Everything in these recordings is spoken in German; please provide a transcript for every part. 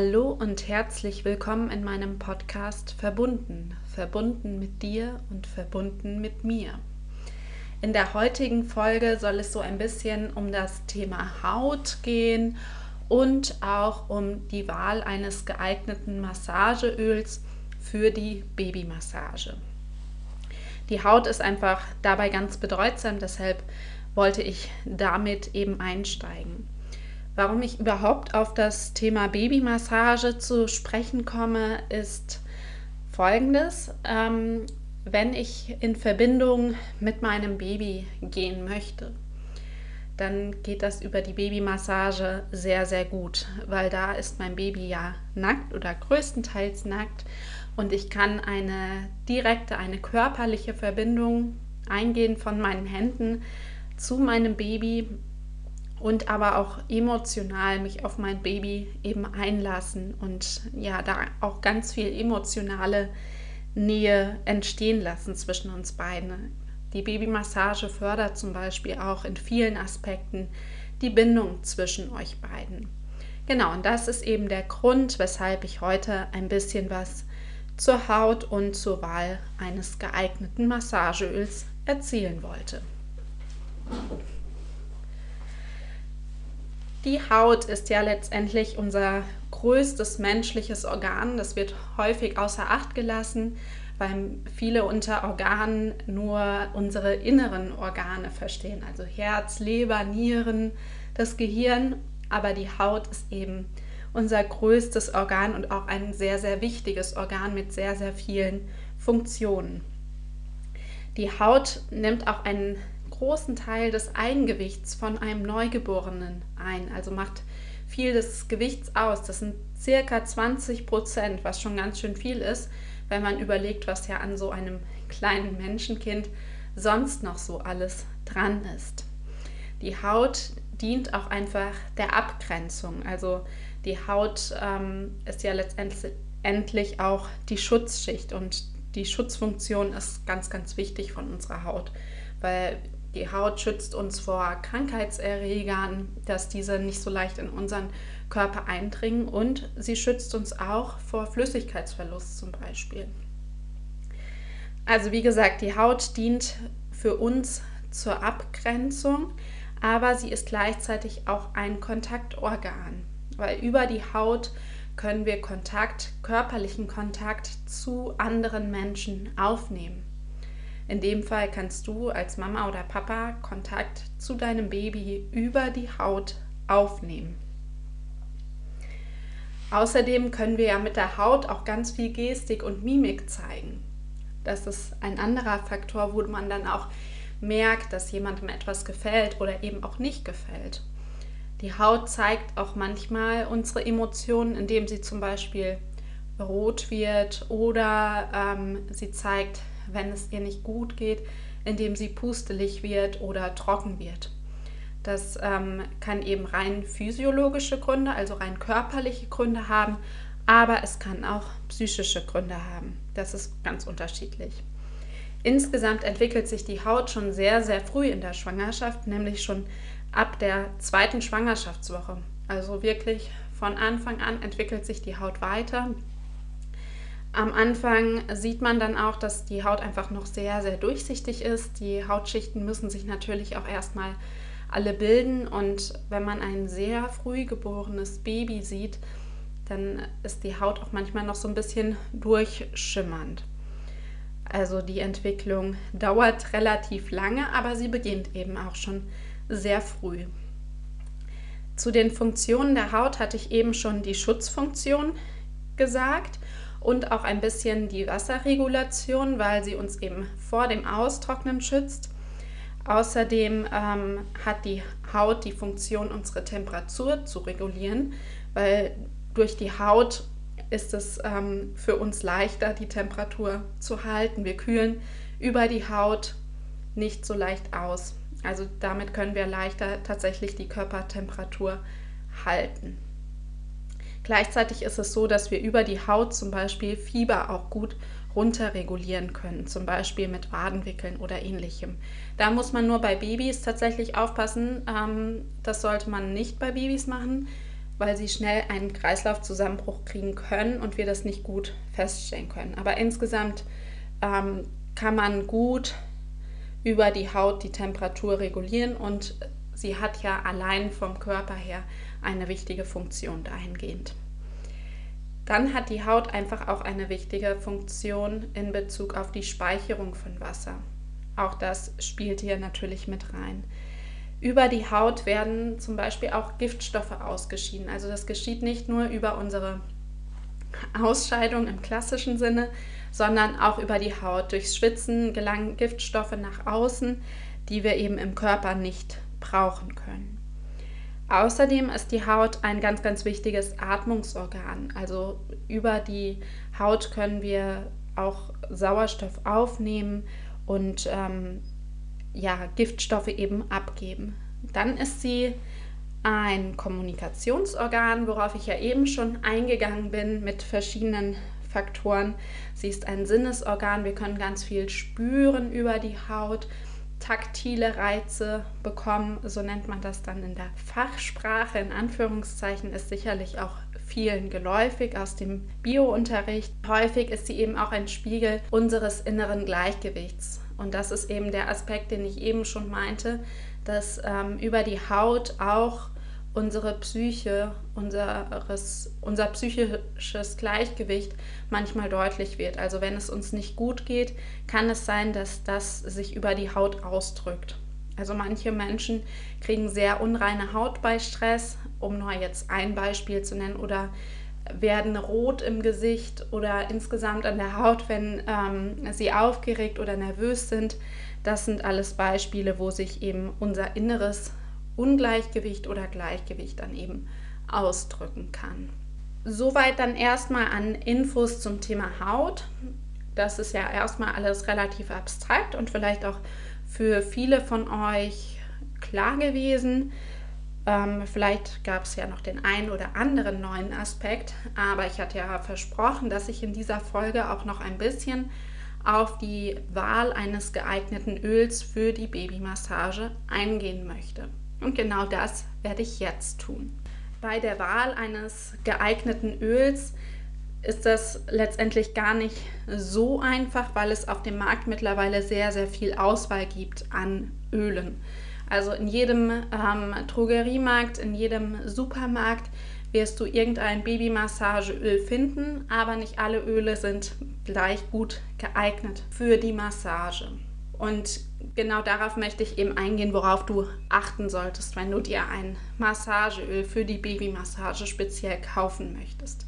Hallo und herzlich willkommen in meinem Podcast Verbunden, verbunden mit dir und verbunden mit mir. In der heutigen Folge soll es so ein bisschen um das Thema Haut gehen und auch um die Wahl eines geeigneten Massageöls für die Babymassage. Die Haut ist einfach dabei ganz bedeutsam, deshalb wollte ich damit eben einsteigen. Warum ich überhaupt auf das Thema Babymassage zu sprechen komme, ist folgendes. Ähm, wenn ich in Verbindung mit meinem Baby gehen möchte, dann geht das über die Babymassage sehr, sehr gut, weil da ist mein Baby ja nackt oder größtenteils nackt und ich kann eine direkte, eine körperliche Verbindung eingehen von meinen Händen zu meinem Baby und aber auch emotional mich auf mein Baby eben einlassen und ja, da auch ganz viel emotionale Nähe entstehen lassen zwischen uns beiden. Die Babymassage fördert zum Beispiel auch in vielen Aspekten die Bindung zwischen euch beiden. Genau, und das ist eben der Grund, weshalb ich heute ein bisschen was zur Haut und zur Wahl eines geeigneten Massageöls erzählen wollte. Die Haut ist ja letztendlich unser größtes menschliches Organ. Das wird häufig außer Acht gelassen, weil viele unter Organen nur unsere inneren Organe verstehen, also Herz, Leber, Nieren, das Gehirn. Aber die Haut ist eben unser größtes Organ und auch ein sehr, sehr wichtiges Organ mit sehr, sehr vielen Funktionen. Die Haut nimmt auch einen großen Teil des Eigengewichts von einem Neugeborenen ein, also macht viel des Gewichts aus. Das sind circa 20 Prozent, was schon ganz schön viel ist, wenn man überlegt, was ja an so einem kleinen Menschenkind sonst noch so alles dran ist. Die Haut dient auch einfach der Abgrenzung. Also die Haut ähm, ist ja letztendlich auch die Schutzschicht und die Schutzfunktion ist ganz, ganz wichtig von unserer Haut, weil die Haut schützt uns vor Krankheitserregern, dass diese nicht so leicht in unseren Körper eindringen und sie schützt uns auch vor Flüssigkeitsverlust zum Beispiel. Also wie gesagt, die Haut dient für uns zur Abgrenzung, aber sie ist gleichzeitig auch ein Kontaktorgan, weil über die Haut können wir Kontakt, körperlichen Kontakt zu anderen Menschen aufnehmen. In dem Fall kannst du als Mama oder Papa Kontakt zu deinem Baby über die Haut aufnehmen. Außerdem können wir ja mit der Haut auch ganz viel Gestik und Mimik zeigen. Das ist ein anderer Faktor, wo man dann auch merkt, dass jemandem etwas gefällt oder eben auch nicht gefällt. Die Haut zeigt auch manchmal unsere Emotionen, indem sie zum Beispiel rot wird oder ähm, sie zeigt wenn es ihr nicht gut geht, indem sie pustelig wird oder trocken wird. Das ähm, kann eben rein physiologische Gründe, also rein körperliche Gründe haben, aber es kann auch psychische Gründe haben. Das ist ganz unterschiedlich. Insgesamt entwickelt sich die Haut schon sehr, sehr früh in der Schwangerschaft, nämlich schon ab der zweiten Schwangerschaftswoche. Also wirklich von Anfang an entwickelt sich die Haut weiter am Anfang sieht man dann auch, dass die Haut einfach noch sehr, sehr durchsichtig ist. Die Hautschichten müssen sich natürlich auch erstmal alle bilden und wenn man ein sehr früh geborenes Baby sieht, dann ist die Haut auch manchmal noch so ein bisschen durchschimmernd. Also die Entwicklung dauert relativ lange, aber sie beginnt eben auch schon sehr früh. Zu den Funktionen der Haut hatte ich eben schon die Schutzfunktion gesagt und auch ein bisschen die Wasserregulation, weil sie uns eben vor dem Austrocknen schützt. Außerdem ähm, hat die Haut die Funktion, unsere Temperatur zu regulieren, weil durch die Haut ist es ähm, für uns leichter, die Temperatur zu halten. Wir kühlen über die Haut nicht so leicht aus. Also damit können wir leichter tatsächlich die Körpertemperatur halten. Gleichzeitig ist es so, dass wir über die Haut zum Beispiel Fieber auch gut runterregulieren können, zum Beispiel mit Wadenwickeln oder ähnlichem. Da muss man nur bei Babys tatsächlich aufpassen, ähm, das sollte man nicht bei Babys machen. weil sie schnell einen Kreislaufzusammenbruch kriegen können und wir das nicht gut feststellen können. Aber insgesamt ähm, kann man gut über die Haut die Temperatur regulieren und sie hat ja allein vom Körper her eine wichtige Funktion dahingehend. Dann hat die Haut einfach auch eine wichtige Funktion in Bezug auf die Speicherung von Wasser. Auch das spielt hier natürlich mit rein. Über die Haut werden zum Beispiel auch Giftstoffe ausgeschieden. Also das geschieht nicht nur über unsere Ausscheidung im klassischen Sinne, sondern auch über die Haut. Durchs Schwitzen gelangen Giftstoffe nach außen, die wir eben im Körper nicht brauchen können. Außerdem ist die Haut ein ganz, ganz wichtiges Atmungsorgan. Also über die Haut können wir auch Sauerstoff aufnehmen und ähm, ja, Giftstoffe eben abgeben. Dann ist sie ein Kommunikationsorgan, worauf ich ja eben schon eingegangen bin mit verschiedenen Faktoren. Sie ist ein Sinnesorgan, wir können ganz viel spüren über die Haut taktile Reize bekommen, so nennt man das dann in der Fachsprache, in Anführungszeichen, ist sicherlich auch vielen geläufig aus dem Biounterricht. Häufig ist sie eben auch ein Spiegel unseres inneren Gleichgewichts. Und das ist eben der Aspekt, den ich eben schon meinte, dass ähm, über die Haut auch unsere Psyche, unseres, unser psychisches Gleichgewicht manchmal deutlich wird. Also wenn es uns nicht gut geht, kann es sein, dass das sich über die Haut ausdrückt. Also manche Menschen kriegen sehr unreine Haut bei Stress, um nur jetzt ein Beispiel zu nennen, oder werden rot im Gesicht oder insgesamt an der Haut, wenn ähm, sie aufgeregt oder nervös sind. Das sind alles Beispiele, wo sich eben unser inneres Ungleichgewicht oder Gleichgewicht dann eben ausdrücken kann. Soweit dann erstmal an Infos zum Thema Haut. Das ist ja erstmal alles relativ abstrakt und vielleicht auch für viele von euch klar gewesen. Ähm, vielleicht gab es ja noch den einen oder anderen neuen Aspekt, aber ich hatte ja versprochen, dass ich in dieser Folge auch noch ein bisschen auf die Wahl eines geeigneten Öls für die Babymassage eingehen möchte. Und genau das werde ich jetzt tun. Bei der Wahl eines geeigneten Öls ist das letztendlich gar nicht so einfach, weil es auf dem Markt mittlerweile sehr, sehr viel Auswahl gibt an Ölen. Also in jedem ähm, Drogeriemarkt, in jedem Supermarkt wirst du irgendein Babymassageöl finden, aber nicht alle Öle sind gleich gut geeignet für die Massage. Und genau darauf möchte ich eben eingehen, worauf du achten solltest, wenn du dir ein Massageöl für die Babymassage speziell kaufen möchtest.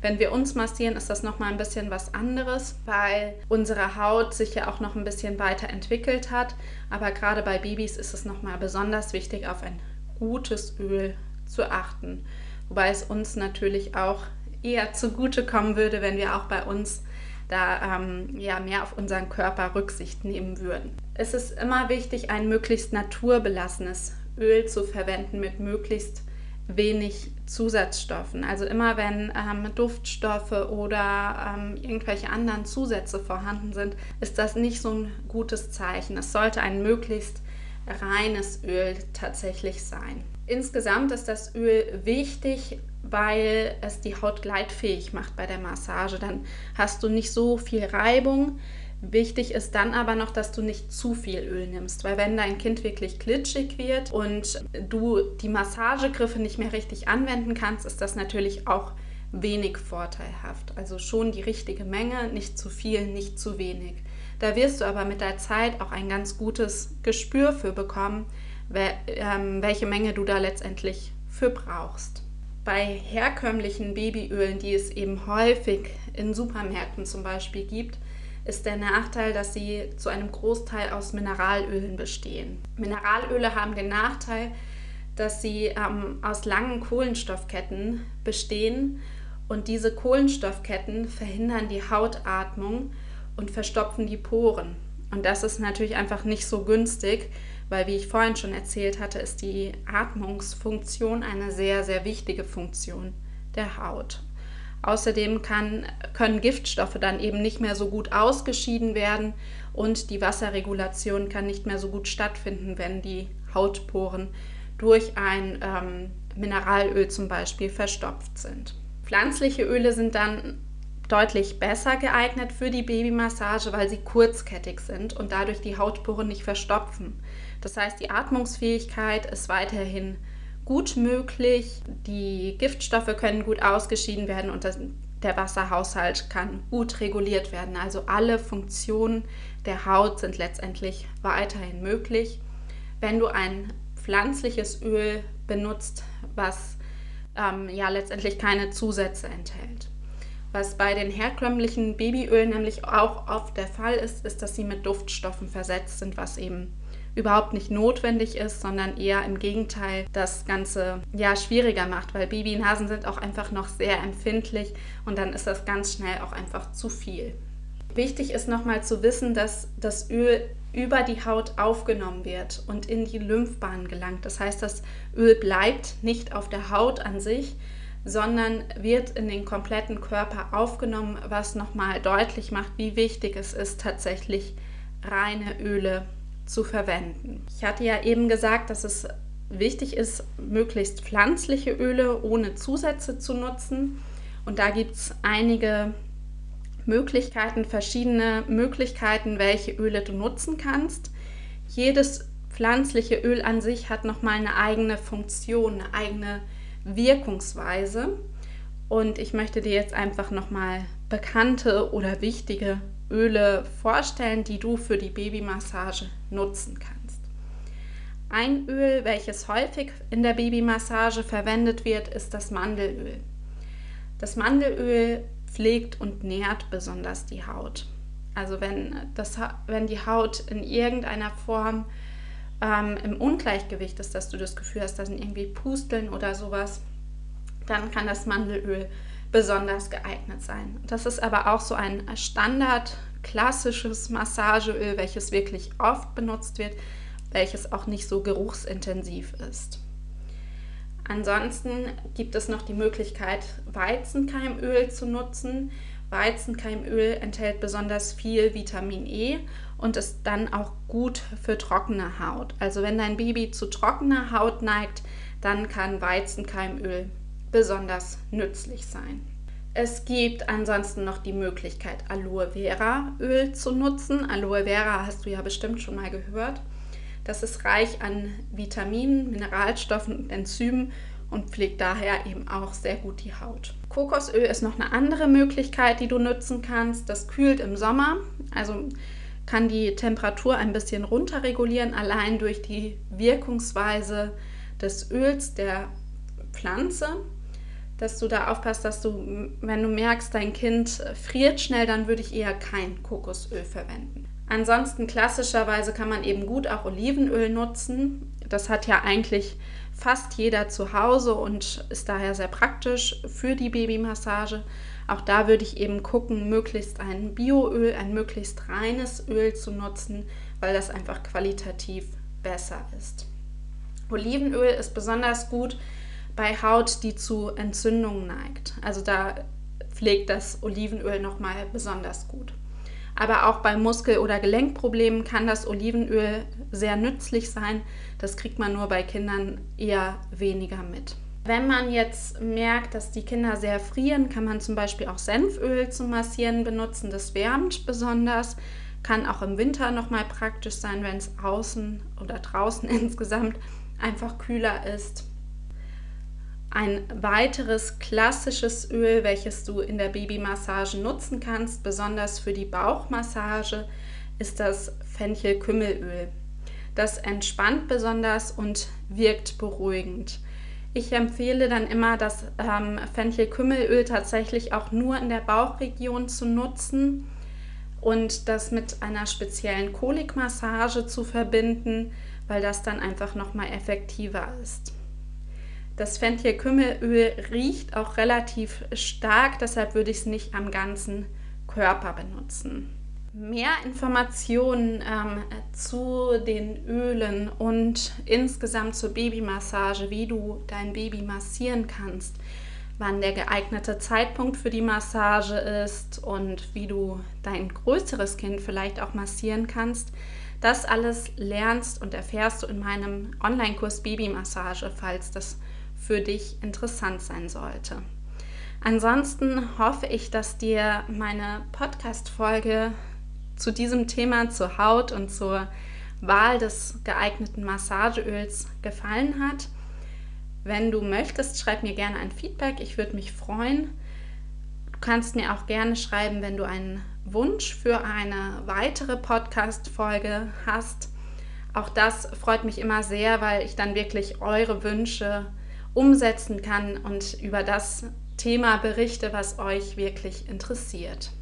Wenn wir uns massieren, ist das nochmal ein bisschen was anderes, weil unsere Haut sich ja auch noch ein bisschen weiterentwickelt hat. Aber gerade bei Babys ist es nochmal besonders wichtig, auf ein gutes Öl zu achten. Wobei es uns natürlich auch eher zugutekommen würde, wenn wir auch bei uns da ähm, ja, mehr auf unseren Körper Rücksicht nehmen würden. Es ist immer wichtig, ein möglichst naturbelassenes Öl zu verwenden mit möglichst wenig Zusatzstoffen. Also immer wenn ähm, Duftstoffe oder ähm, irgendwelche anderen Zusätze vorhanden sind, ist das nicht so ein gutes Zeichen. Es sollte ein möglichst reines Öl tatsächlich sein. Insgesamt ist das Öl wichtig, weil es die Haut gleitfähig macht bei der Massage. Dann hast du nicht so viel Reibung. Wichtig ist dann aber noch, dass du nicht zu viel Öl nimmst, weil wenn dein Kind wirklich glitschig wird und du die Massagegriffe nicht mehr richtig anwenden kannst, ist das natürlich auch wenig vorteilhaft. Also schon die richtige Menge, nicht zu viel, nicht zu wenig. Da wirst du aber mit der Zeit auch ein ganz gutes Gespür für bekommen, ähm, welche Menge du da letztendlich für brauchst. Bei herkömmlichen Babyölen, die es eben häufig in Supermärkten zum Beispiel gibt, ist der Nachteil, dass sie zu einem Großteil aus Mineralölen bestehen. Mineralöle haben den Nachteil, dass sie ähm, aus langen Kohlenstoffketten bestehen und diese Kohlenstoffketten verhindern die Hautatmung und verstopfen die Poren. Und das ist natürlich einfach nicht so günstig, weil wie ich vorhin schon erzählt hatte, ist die Atmungsfunktion eine sehr, sehr wichtige Funktion der Haut. Außerdem kann, können Giftstoffe dann eben nicht mehr so gut ausgeschieden werden und die Wasserregulation kann nicht mehr so gut stattfinden, wenn die Hautporen durch ein ähm, Mineralöl zum Beispiel verstopft sind. Pflanzliche Öle sind dann deutlich besser geeignet für die Babymassage, weil sie kurzkettig sind und dadurch die Hautporen nicht verstopfen. Das heißt, die Atmungsfähigkeit ist weiterhin gut möglich, die Giftstoffe können gut ausgeschieden werden und das, der Wasserhaushalt kann gut reguliert werden. Also alle Funktionen der Haut sind letztendlich weiterhin möglich. Wenn du ein pflanzliches Öl benutzt, was ähm, ja letztendlich keine Zusätze enthält. Was bei den herkömmlichen Babyölen nämlich auch oft der Fall ist, ist, dass sie mit Duftstoffen versetzt sind, was eben überhaupt nicht notwendig ist, sondern eher im Gegenteil das Ganze ja schwieriger macht, weil Babynasen sind auch einfach noch sehr empfindlich und dann ist das ganz schnell auch einfach zu viel. Wichtig ist nochmal zu wissen, dass das Öl über die Haut aufgenommen wird und in die Lymphbahn gelangt. Das heißt, das Öl bleibt nicht auf der Haut an sich, sondern wird in den kompletten Körper aufgenommen, was nochmal deutlich macht, wie wichtig es ist, tatsächlich reine Öle zu verwenden. Ich hatte ja eben gesagt, dass es wichtig ist, möglichst pflanzliche Öle ohne Zusätze zu nutzen. Und da gibt es einige Möglichkeiten, verschiedene Möglichkeiten, welche Öle du nutzen kannst. Jedes pflanzliche Öl an sich hat nochmal eine eigene Funktion, eine eigene Wirkungsweise. Und ich möchte dir jetzt einfach nochmal bekannte oder wichtige Öle vorstellen, die du für die Babymassage nutzen kannst. Ein Öl, welches häufig in der Babymassage verwendet wird, ist das Mandelöl. Das Mandelöl pflegt und nährt besonders die Haut. Also wenn, das, wenn die Haut in irgendeiner Form ähm, im Ungleichgewicht ist, dass du das Gefühl hast, da sind irgendwie Pusteln oder sowas, dann kann das Mandelöl besonders geeignet sein. Das ist aber auch so ein Standard klassisches Massageöl, welches wirklich oft benutzt wird, welches auch nicht so geruchsintensiv ist. Ansonsten gibt es noch die Möglichkeit, Weizenkeimöl zu nutzen. Weizenkeimöl enthält besonders viel Vitamin E und ist dann auch gut für trockene Haut. Also wenn dein Baby zu trockener Haut neigt, dann kann Weizenkeimöl besonders nützlich sein. Es gibt ansonsten noch die Möglichkeit, Aloe Vera Öl zu nutzen. Aloe Vera hast du ja bestimmt schon mal gehört. Das ist reich an Vitaminen, Mineralstoffen und Enzymen und pflegt daher eben auch sehr gut die Haut. Kokosöl ist noch eine andere Möglichkeit, die du nutzen kannst. Das kühlt im Sommer, also kann die Temperatur ein bisschen runterregulieren, allein durch die Wirkungsweise des Öls der Pflanze. Dass du da aufpasst, dass du, wenn du merkst, dein Kind friert schnell, dann würde ich eher kein Kokosöl verwenden. Ansonsten klassischerweise kann man eben gut auch Olivenöl nutzen. Das hat ja eigentlich fast jeder zu Hause und ist daher sehr praktisch für die Babymassage. Auch da würde ich eben gucken, möglichst ein Bioöl, ein möglichst reines Öl zu nutzen, weil das einfach qualitativ besser ist. Olivenöl ist besonders gut bei Haut, die zu Entzündungen neigt. Also da pflegt das Olivenöl nochmal besonders gut. Aber auch bei Muskel- oder Gelenkproblemen kann das Olivenöl sehr nützlich sein. Das kriegt man nur bei Kindern eher weniger mit. Wenn man jetzt merkt, dass die Kinder sehr frieren, kann man zum Beispiel auch Senföl zum Massieren benutzen. Das wärmt besonders, kann auch im Winter nochmal praktisch sein, wenn es außen oder draußen insgesamt einfach kühler ist. Ein weiteres klassisches Öl, welches du in der Babymassage nutzen kannst, besonders für die Bauchmassage, ist das Fenchel-Kümmelöl. Das entspannt besonders und wirkt beruhigend. Ich empfehle dann immer, das ähm, Fenchel-Kümmelöl tatsächlich auch nur in der Bauchregion zu nutzen und das mit einer speziellen Kolikmassage zu verbinden, weil das dann einfach nochmal effektiver ist. Das Fenchel-Kümmelöl riecht auch relativ stark, deshalb würde ich es nicht am ganzen Körper benutzen. Mehr Informationen ähm, zu den Ölen und insgesamt zur Babymassage, wie du dein Baby massieren kannst, wann der geeignete Zeitpunkt für die Massage ist und wie du dein größeres Kind vielleicht auch massieren kannst, Das alles lernst und erfährst du in meinem Online-Kurs Babymassage, falls das für dich interessant sein sollte. Ansonsten hoffe ich, dass dir meine Podcast-Folge zu diesem Thema, zur Haut und zur Wahl des geeigneten Massageöls gefallen hat. Wenn du möchtest, schreib mir gerne ein Feedback. Ich würde mich freuen. Du kannst mir auch gerne schreiben, wenn du einen Wunsch für eine weitere Podcast-Folge hast. Auch das freut mich immer sehr, weil ich dann wirklich eure Wünsche umsetzen kann und über das Thema berichte, was euch wirklich interessiert.